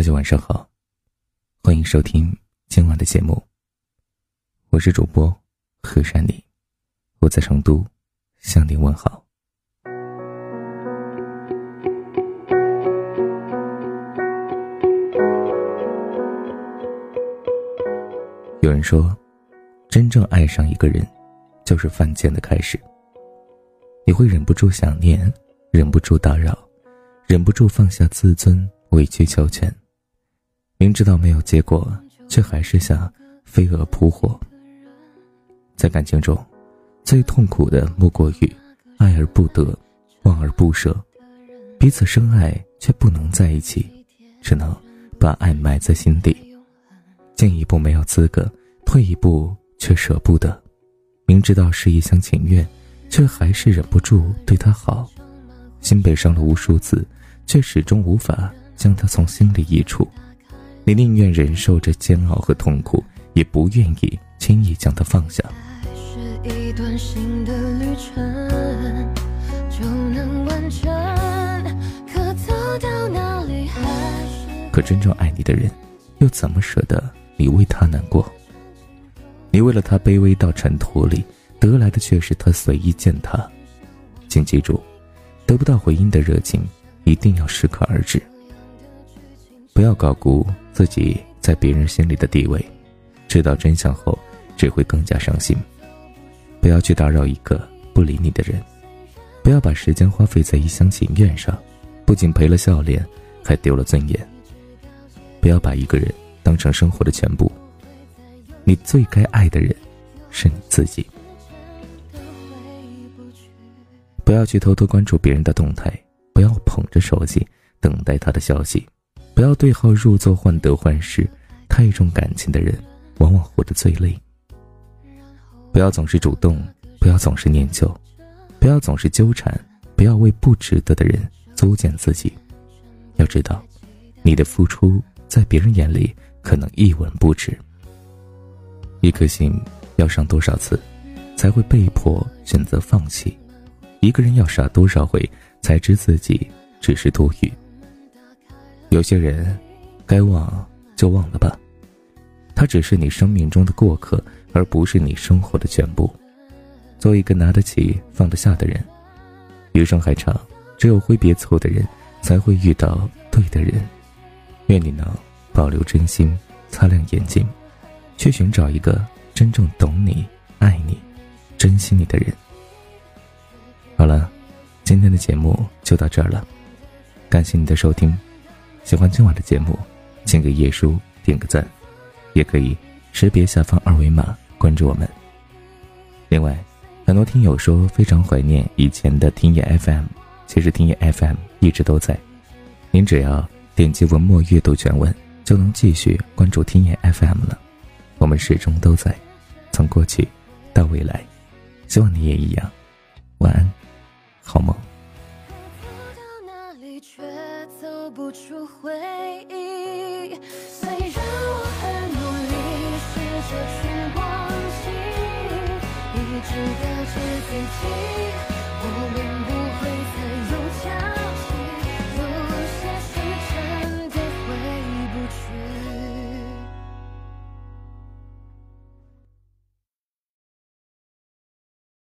大家晚上好，欢迎收听今晚的节目。我是主播何山里，我在成都向您问好。有人说，真正爱上一个人，就是犯贱的开始。你会忍不住想念，忍不住打扰，忍不住放下自尊，委曲求全。明知道没有结果，却还是想飞蛾扑火。在感情中，最痛苦的莫过于爱而不得，望而不舍，彼此深爱却不能在一起，只能把爱埋在心底。进一步没有资格，退一步却舍不得。明知道是一厢情愿，却还是忍不住对他好。心被伤了无数次，却始终无法将他从心里移除。你宁愿忍受着煎熬和痛苦，也不愿意轻易将他放下。可真正爱你的人，又怎么舍得？你为他难过，你为了他卑微到尘土里，得来的却是他随意践踏。请记住，得不到回应的热情，一定要适可而止。不要高估自己在别人心里的地位，知道真相后，只会更加伤心。不要去打扰一个不理你的人，不要把时间花费在一厢情愿上，不仅赔了笑脸，还丢了尊严。不要把一个人。当成生活的全部，你最该爱的人是你自己。不要去偷偷关注别人的动态，不要捧着手机等待他的消息，不要对号入座、患得患失。太重感情的人，往往活得最累。不要总是主动，不要总是念旧，不要总是纠缠，不要为不值得的人作践自己。要知道，你的付出在别人眼里。可能一文不值。一颗心要伤多少次，才会被迫选择放弃？一个人要傻多少回，才知自己只是多余？有些人，该忘就忘了吧，他只是你生命中的过客，而不是你生活的全部。做一个拿得起放得下的人。余生还长，只有挥别错的人，才会遇到对的人。愿你能。保留真心，擦亮眼睛，去寻找一个真正懂你、爱你、珍惜你的人。好了，今天的节目就到这儿了，感谢你的收听。喜欢今晚的节目，请给叶叔点个赞，也可以识别下方二维码关注我们。另外，很多听友说非常怀念以前的听野 FM，其实听野 FM 一直都在，您只要点击文末阅读全文。就能继续关注听言 FM 了，我们始终都在，从过去到未来，希望你也一样。晚安，好梦。回忆。虽然我很努力试着去忘记一直告诫自己